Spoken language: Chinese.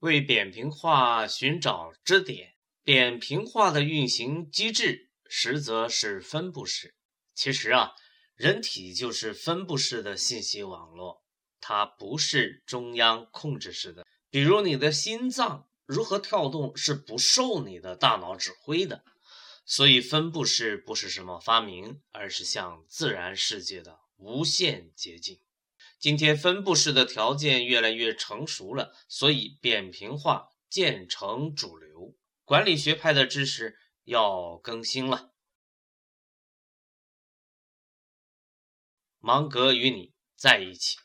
为扁平化寻找支点。扁平化的运行机制实则是分布式。其实啊，人体就是分布式的信息网络，它不是中央控制式的。比如你的心脏如何跳动是不受你的大脑指挥的。所以分布式不是什么发明，而是向自然世界的无限接近。今天分布式的条件越来越成熟了，所以扁平化渐成主流。管理学派的知识要更新了。芒格与你在一起。